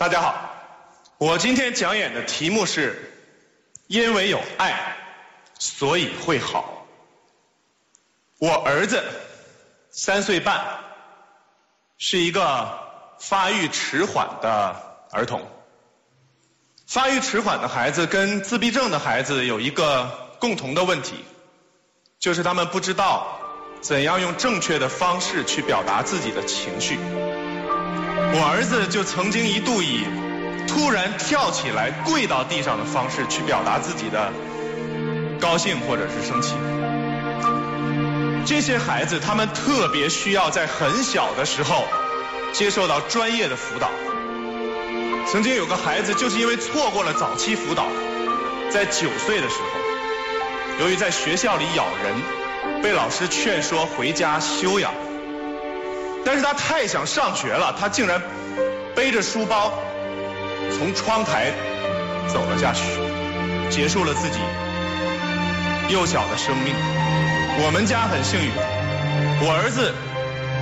大家好，我今天讲演的题目是“因为有爱，所以会好”。我儿子三岁半，是一个发育迟缓的儿童。发育迟缓的孩子跟自闭症的孩子有一个共同的问题，就是他们不知道怎样用正确的方式去表达自己的情绪。我儿子就曾经一度以突然跳起来跪到地上的方式去表达自己的高兴或者是生气。这些孩子他们特别需要在很小的时候接受到专业的辅导。曾经有个孩子就是因为错过了早期辅导，在九岁的时候，由于在学校里咬人，被老师劝说回家休养。但是他太想上学了，他竟然背着书包从窗台走了下去，结束了自己幼小的生命。我们家很幸运，我儿子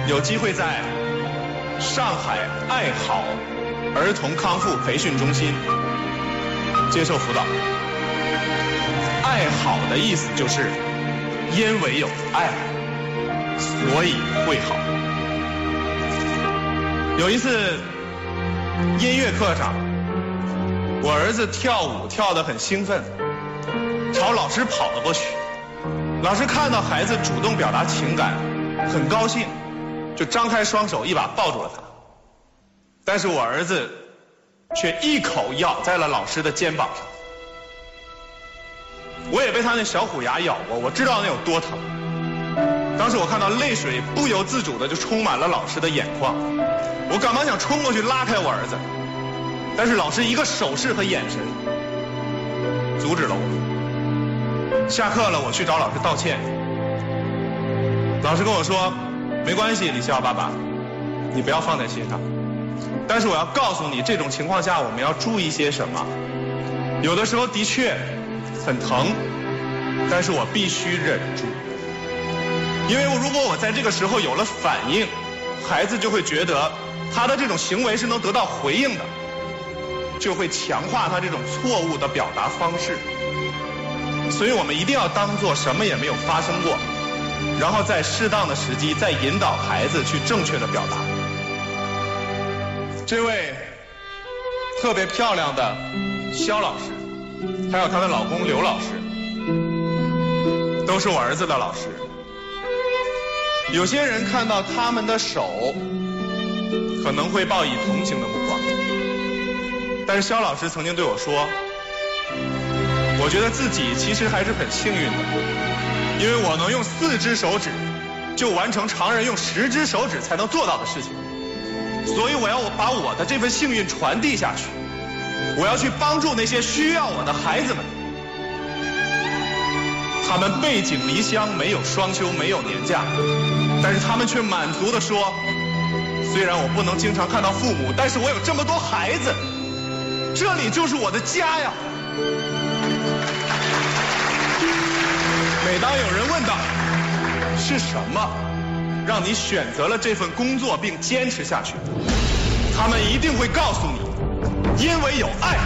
有机会在上海爱好儿童康复培训中心接受辅导。爱好的意思就是因为有爱，所以会好。有一次音乐课上，我儿子跳舞跳得很兴奋，朝老师跑了过去。老师看到孩子主动表达情感，很高兴，就张开双手一把抱住了他。但是我儿子却一口咬在了老师的肩膀上。我也被他那小虎牙咬过，我知道那有多疼。当时我看到泪水不由自主的就充满了老师的眼眶。我赶忙想冲过去拉开我儿子，但是老师一个手势和眼神阻止了我。下课了，我去找老师道歉。老师跟我说：“没关系，李笑爸爸，你不要放在心上。但是我要告诉你，这种情况下我们要注意些什么。有的时候的确很疼，但是我必须忍住，因为如果我在这个时候有了反应，孩子就会觉得。”他的这种行为是能得到回应的，就会强化他这种错误的表达方式。所以我们一定要当做什么也没有发生过，然后在适当的时机再引导孩子去正确的表达。这位特别漂亮的肖老师，还有她的老公刘老师，都是我儿子的老师。有些人看到他们的手。可能会报以同情的目光，但是肖老师曾经对我说：“我觉得自己其实还是很幸运的，因为我能用四只手指就完成常人用十只手指才能做到的事情，所以我要把我的这份幸运传递下去，我要去帮助那些需要我的孩子们，他们背井离乡，没有双休，没有年假，但是他们却满足的说。”虽然我不能经常看到父母，但是我有这么多孩子，这里就是我的家呀。每当有人问到是什么让你选择了这份工作并坚持下去，他们一定会告诉你，因为有爱，